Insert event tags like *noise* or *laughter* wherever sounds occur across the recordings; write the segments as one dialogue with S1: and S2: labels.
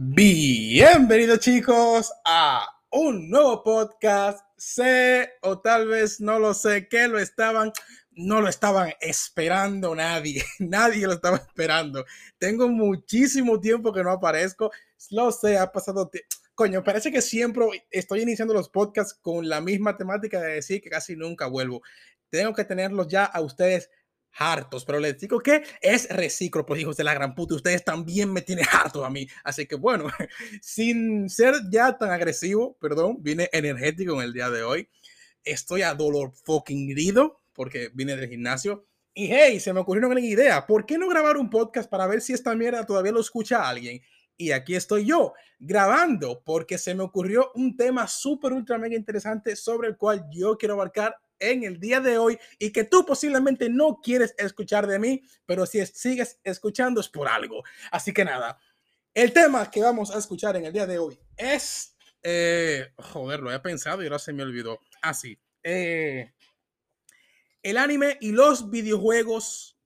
S1: Bienvenidos chicos a un nuevo podcast. Sé o tal vez no lo sé que lo estaban, no lo estaban esperando nadie. *laughs* Nadie lo estaba esperando. Tengo muchísimo tiempo que no aparezco. Lo sé, ha pasado. Coño, parece que siempre estoy iniciando los podcasts con la misma temática de decir que casi nunca vuelvo. Tengo que tenerlos ya a ustedes hartos, pero les digo que es recíproco, hijos de la gran puta. Ustedes también me tienen *laughs* harto a mí. Así que bueno, *laughs* sin ser ya tan agresivo, perdón, vine energético en el día de hoy. Estoy a dolor fucking herido porque vine del gimnasio. Y hey, se me ocurrió una gran idea. ¿Por qué no grabar un podcast para ver si esta mierda todavía lo escucha alguien? Y aquí estoy yo grabando porque se me ocurrió un tema súper, ultra, mega interesante sobre el cual yo quiero abarcar en el día de hoy y que tú posiblemente no quieres escuchar de mí, pero si sigues escuchando es por algo. Así que nada, el tema que vamos a escuchar en el día de hoy es, eh, joder, lo he pensado y ahora se me olvidó. Así, ah, eh, el anime y los videojuegos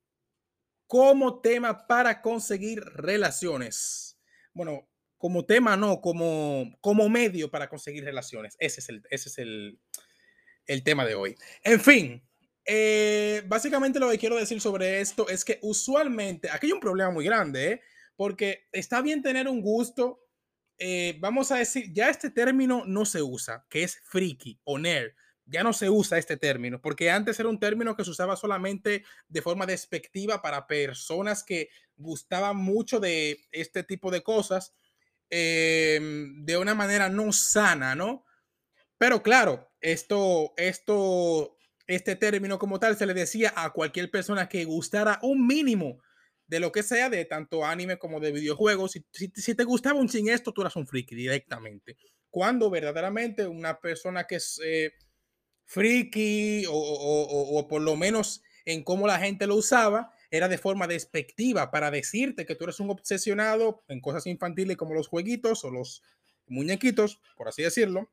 S1: como tema para conseguir relaciones. Bueno, como tema no, como, como medio para conseguir relaciones. Ese es el, ese es el, el tema de hoy. En fin, eh, básicamente lo que quiero decir sobre esto es que usualmente, aquí hay un problema muy grande, ¿eh? porque está bien tener un gusto, eh, vamos a decir, ya este término no se usa, que es friki o nerd. Ya no se usa este término, porque antes era un término que se usaba solamente de forma despectiva para personas que gustaban mucho de este tipo de cosas de una manera no sana, ¿no? Pero claro, esto, esto, este término como tal se le decía a cualquier persona que gustara un mínimo de lo que sea, de tanto anime como de videojuegos. Si, si, te gustaba un sin esto, tú eras un friki directamente. Cuando verdaderamente una persona que es eh, friki o, o, o, por lo menos en cómo la gente lo usaba, era de forma despectiva para decirte que tú eres un obsesionado en cosas infantiles como los jueguitos o los muñequitos, por así decirlo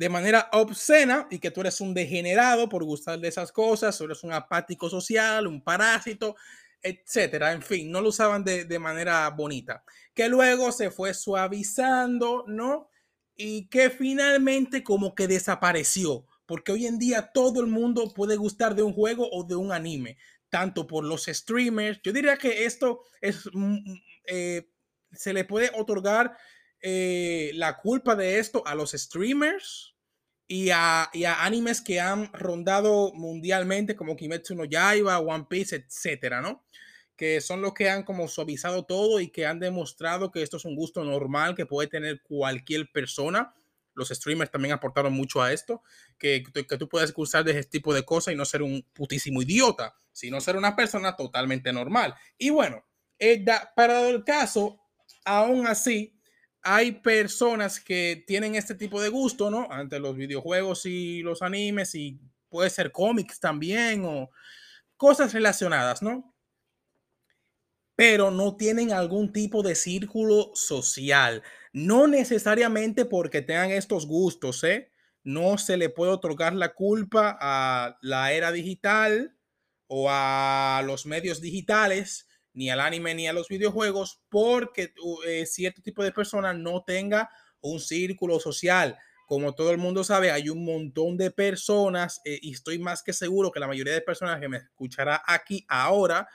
S1: de manera obscena y que tú eres un degenerado por gustar de esas cosas, tú eres un apático social, un parásito, etcétera. En fin, no lo usaban de, de manera bonita. Que luego se fue suavizando, ¿no? Y que finalmente como que desapareció, porque hoy en día todo el mundo puede gustar de un juego o de un anime, tanto por los streamers. Yo diría que esto es, mm, mm, eh, se le puede otorgar eh, la culpa de esto a los streamers y a, y a, animes que han rondado mundialmente como Kimetsu no Yaiba, One Piece, etcétera, ¿no? Que son los que han como suavizado todo y que han demostrado que esto es un gusto normal que puede tener cualquier persona. Los streamers también aportaron mucho a esto, que, que tú puedes gustar de ese tipo de cosas y no ser un putísimo idiota, sino ser una persona totalmente normal. Y bueno, eh, para el caso, aún así, hay personas que tienen este tipo de gusto, ¿no? Ante los videojuegos y los animes y puede ser cómics también o cosas relacionadas, ¿no? Pero no tienen algún tipo de círculo social. No necesariamente porque tengan estos gustos, ¿eh? No se le puede otorgar la culpa a la era digital o a los medios digitales ni al anime ni a los videojuegos porque eh, cierto tipo de persona no tenga un círculo social. Como todo el mundo sabe, hay un montón de personas eh, y estoy más que seguro que la mayoría de personas que me escuchará aquí ahora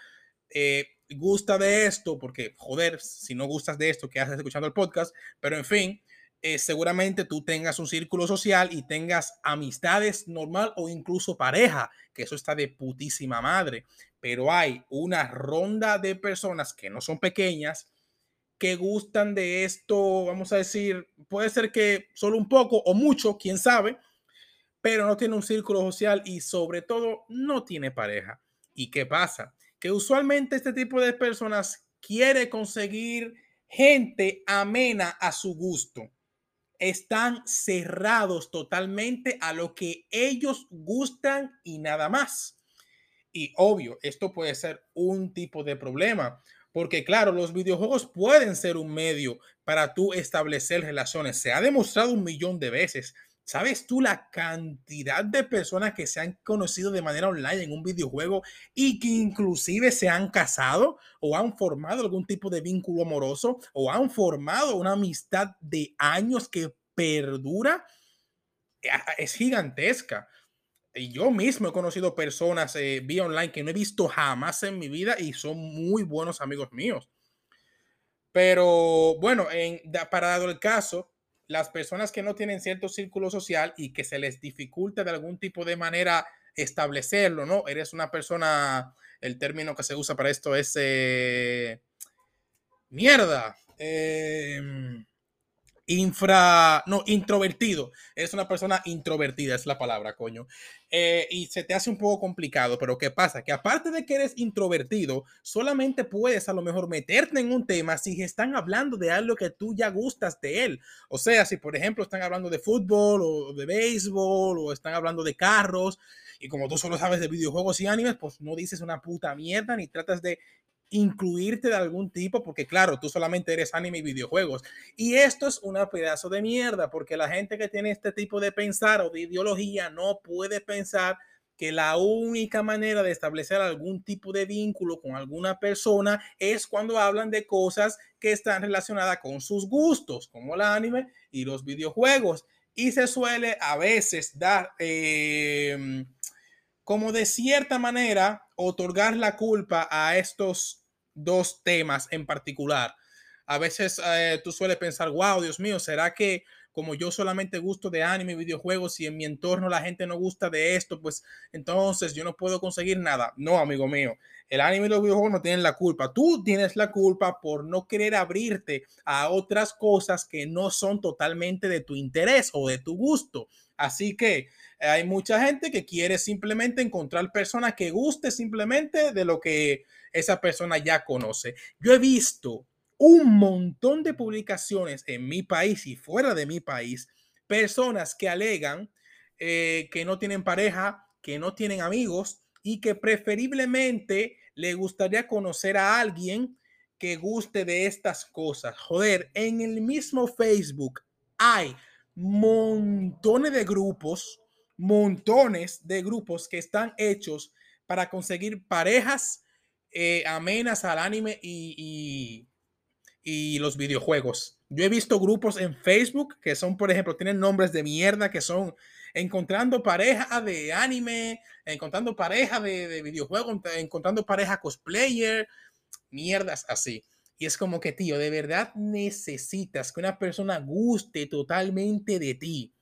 S1: eh, gusta de esto, porque joder, si no gustas de esto, ¿qué haces escuchando el podcast? Pero en fin, seguramente tú tengas un círculo social y tengas amistades normal o incluso pareja, que eso está de putísima madre pero hay una ronda de personas que no son pequeñas que gustan de esto, vamos a decir, puede ser que solo un poco o mucho, quién sabe, pero no tiene un círculo social y sobre todo no tiene pareja. ¿Y qué pasa? Que usualmente este tipo de personas quiere conseguir gente amena a su gusto. Están cerrados totalmente a lo que ellos gustan y nada más. Y obvio, esto puede ser un tipo de problema, porque claro, los videojuegos pueden ser un medio para tú establecer relaciones. Se ha demostrado un millón de veces ¿Sabes tú la cantidad de personas que se han conocido de manera online en un videojuego y que inclusive se han casado o han formado algún tipo de vínculo amoroso o han formado una amistad de años que perdura? Es gigantesca. Y yo mismo he conocido personas eh, vía online que no he visto jamás en mi vida y son muy buenos amigos míos. Pero bueno, en, para dado el caso, las personas que no tienen cierto círculo social y que se les dificulta de algún tipo de manera establecerlo, ¿no? Eres una persona, el término que se usa para esto es eh, mierda. Eh, infra, no, introvertido. Es una persona introvertida, es la palabra, coño. Eh, y se te hace un poco complicado, pero ¿qué pasa? Que aparte de que eres introvertido, solamente puedes a lo mejor meterte en un tema si están hablando de algo que tú ya gustas de él. O sea, si por ejemplo están hablando de fútbol o de béisbol o están hablando de carros. Y como tú solo sabes de videojuegos y animes, pues no dices una puta mierda ni tratas de incluirte de algún tipo, porque claro, tú solamente eres anime y videojuegos. Y esto es una pedazo de mierda, porque la gente que tiene este tipo de pensar o de ideología no puede pensar que la única manera de establecer algún tipo de vínculo con alguna persona es cuando hablan de cosas que están relacionadas con sus gustos, como el anime y los videojuegos. Y se suele a veces dar, em, como de cierta manera, otorgar la culpa a estos dos temas en particular. A veces eh, tú sueles pensar, wow, Dios mío, ¿será que como yo solamente gusto de anime y videojuegos y en mi entorno la gente no gusta de esto, pues entonces yo no puedo conseguir nada? No, amigo mío, el anime y los videojuegos no tienen la culpa. Tú tienes la culpa por no querer abrirte a otras cosas que no son totalmente de tu interés o de tu gusto. Así que hay mucha gente que quiere simplemente encontrar personas que guste simplemente de lo que esa persona ya conoce. Yo he visto un montón de publicaciones en mi país y fuera de mi país, personas que alegan eh, que no tienen pareja, que no tienen amigos y que preferiblemente le gustaría conocer a alguien que guste de estas cosas. Joder, en el mismo Facebook hay montones de grupos, montones de grupos que están hechos para conseguir parejas eh, amenas al anime y, y, los videojuegos. Yo he visto grupos en Facebook que son, por ejemplo, tienen nombres de mierda que son encontrando pareja de anime, encontrando pareja de, de videojuegos, encontrando pareja cosplayer, mierdas así. Y es como que, tío, de verdad necesitas que una persona guste totalmente de ti.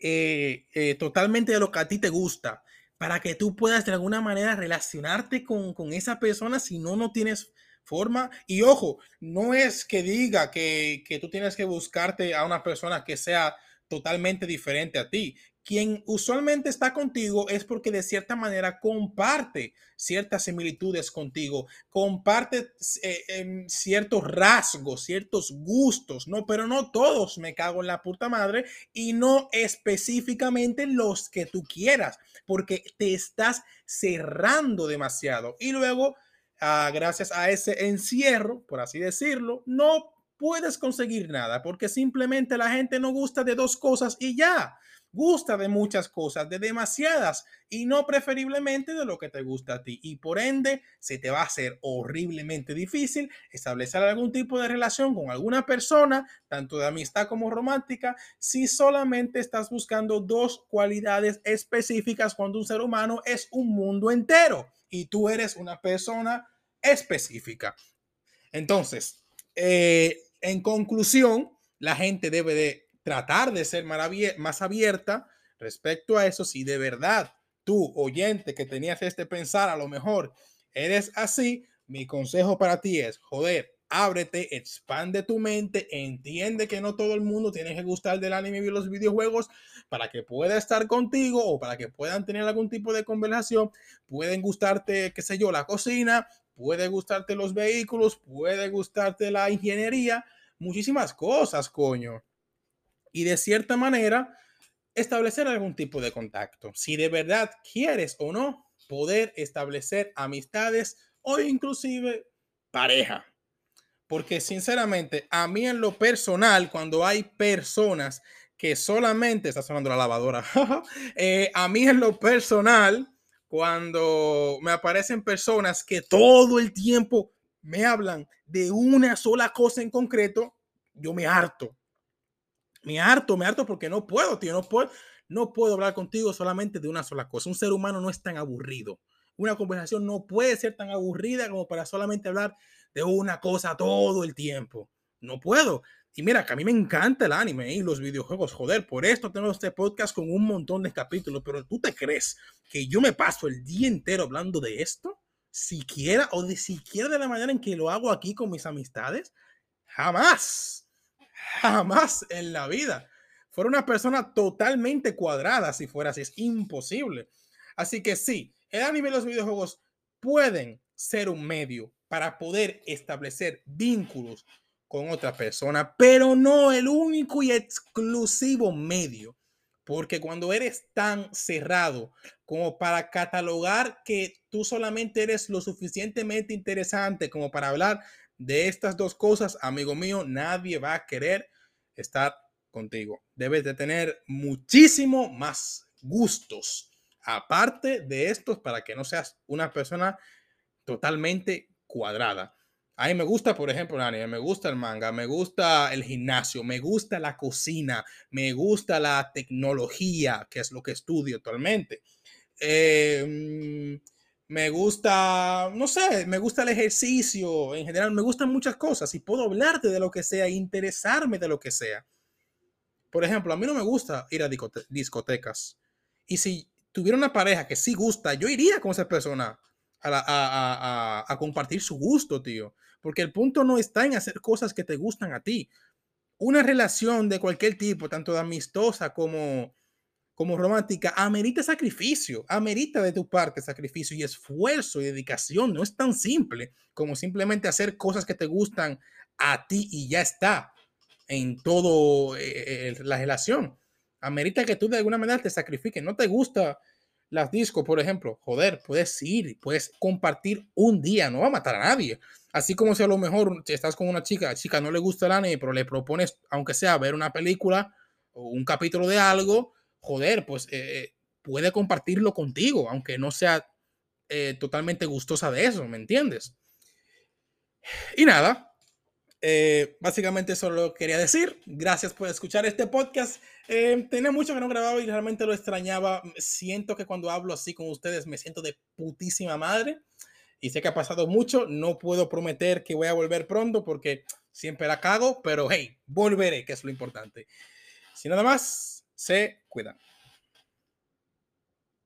S1: Eh, eh, totalmente de lo que a ti te gusta para que tú puedas de alguna manera relacionarte con, esa persona si no, no tienes forma. Y ojo, no es que diga que, que tú tienes que buscarte a una persona que sea totalmente diferente a ti quien usualmente está contigo es porque de cierta manera comparte ciertas similitudes contigo, comparte eh, ciertos rasgos, ciertos gustos, ¿no? Pero no todos me cago en la puta madre y no específicamente los que tú quieras, porque te estás cerrando demasiado. Y luego, ah, gracias a ese encierro, por así decirlo, no puedes conseguir nada, porque simplemente la gente no gusta de dos cosas y ya gusta de muchas cosas, de demasiadas, y no preferiblemente de lo que te gusta a ti. Y por ende, se te va a hacer horriblemente difícil establecer algún tipo de relación con alguna persona, tanto de amistad como romántica, si solamente estás buscando dos cualidades específicas cuando un ser humano es un mundo entero y tú eres una persona específica. Entonces, eh, en conclusión, la gente debe de tratar de ser más abierta respecto a eso. Si de verdad tú, oyente, que tenías este pensar, a lo mejor eres así, mi consejo para ti es, joder, ábrete, expande tu mente, entiende que no todo el mundo tiene que gustar del anime y los videojuegos para que pueda estar contigo o para que puedan tener algún tipo de conversación. Pueden gustarte, qué sé yo, la cocina, puede gustarte los vehículos, puede gustarte la ingeniería, muchísimas cosas, coño y de cierta manera establecer algún tipo de contacto. Si de verdad quieres o no poder establecer amistades o inclusive pareja. Porque sinceramente, a mí en lo personal, cuando hay personas que solamente está sonando la lavadora. *laughs* Eh, a mí en lo personal, cuando me aparecen personas que todo el tiempo me hablan de una sola cosa en concreto, yo me harto. Me harto, me harto porque no puedo, tío, no puedo, no puedo hablar contigo solamente de una sola cosa. Un ser humano no es tan aburrido. Una conversación no puede ser tan aburrida como para solamente hablar de una cosa todo el tiempo. No puedo. Y mira, que a mí me encanta el anime y los videojuegos, joder, por esto tengo este podcast con un montón de capítulos, pero ¿tú te crees que yo me paso el día entero hablando de esto? Siquiera o de siquiera de la manera en que lo hago aquí con mis amistades? Jamás, jamás en la vida. Fuera una persona totalmente cuadrada si fuera así, es imposible. Así que sí, el anime y los videojuegos pueden ser un medio para poder establecer vínculos con otra persona, pero no el único y exclusivo medio. Porque cuando eres tan cerrado como para catalogar que tú solamente eres lo suficientemente interesante como para hablar de estas dos cosas, amigo mío, nadie va a querer estar contigo. Debes de tener muchísimo más gustos aparte de estos para que no seas una persona totalmente cuadrada. A mí me gusta, por ejemplo, el anime, me gusta el manga, me gusta el gimnasio, me gusta la cocina, me gusta la tecnología, que es lo que estudio actualmente. Em, me gusta, no sé, me gusta el ejercicio en general, me gustan muchas cosas y puedo hablarte de lo que sea, interesarme de lo que sea. Por ejemplo, a mí no me gusta ir a discotecas. Y si tuviera una pareja que sí gusta, yo iría con esa persona a, a compartir su gusto, tío. Porque el punto no está en hacer cosas que te gustan a ti. Una relación de cualquier tipo, tanto de amistosa como, como romántica, amerita sacrificio, amerita de tu parte sacrificio y esfuerzo y dedicación. No es tan simple como simplemente hacer cosas que te gustan a ti y ya está en todo eh, la relación. Amerita que tú de alguna manera te sacrifiques. No te gusta las discos, por ejemplo, joder, puedes ir, puedes compartir un día, no va a matar a nadie. Así como si a lo mejor estás con una chica, chica no le gusta el anime, pero le propones, aunque sea ver una película o un capítulo de algo, joder, pues eh, eh, puede compartirlo contigo, aunque no sea eh, totalmente gustosa de eso, ¿me entiendes? Y nada, eh, básicamente eso lo quería decir. Gracias por escuchar este podcast. Eh, tenía mucho que no grababa y realmente lo extrañaba. Siento que cuando hablo así con ustedes me siento de putísima madre. Y sé que ha pasado mucho. No puedo prometer que voy a volver pronto porque siempre la cago. Pero hey, volveré, que es lo importante. Sin nada más, se cuidan.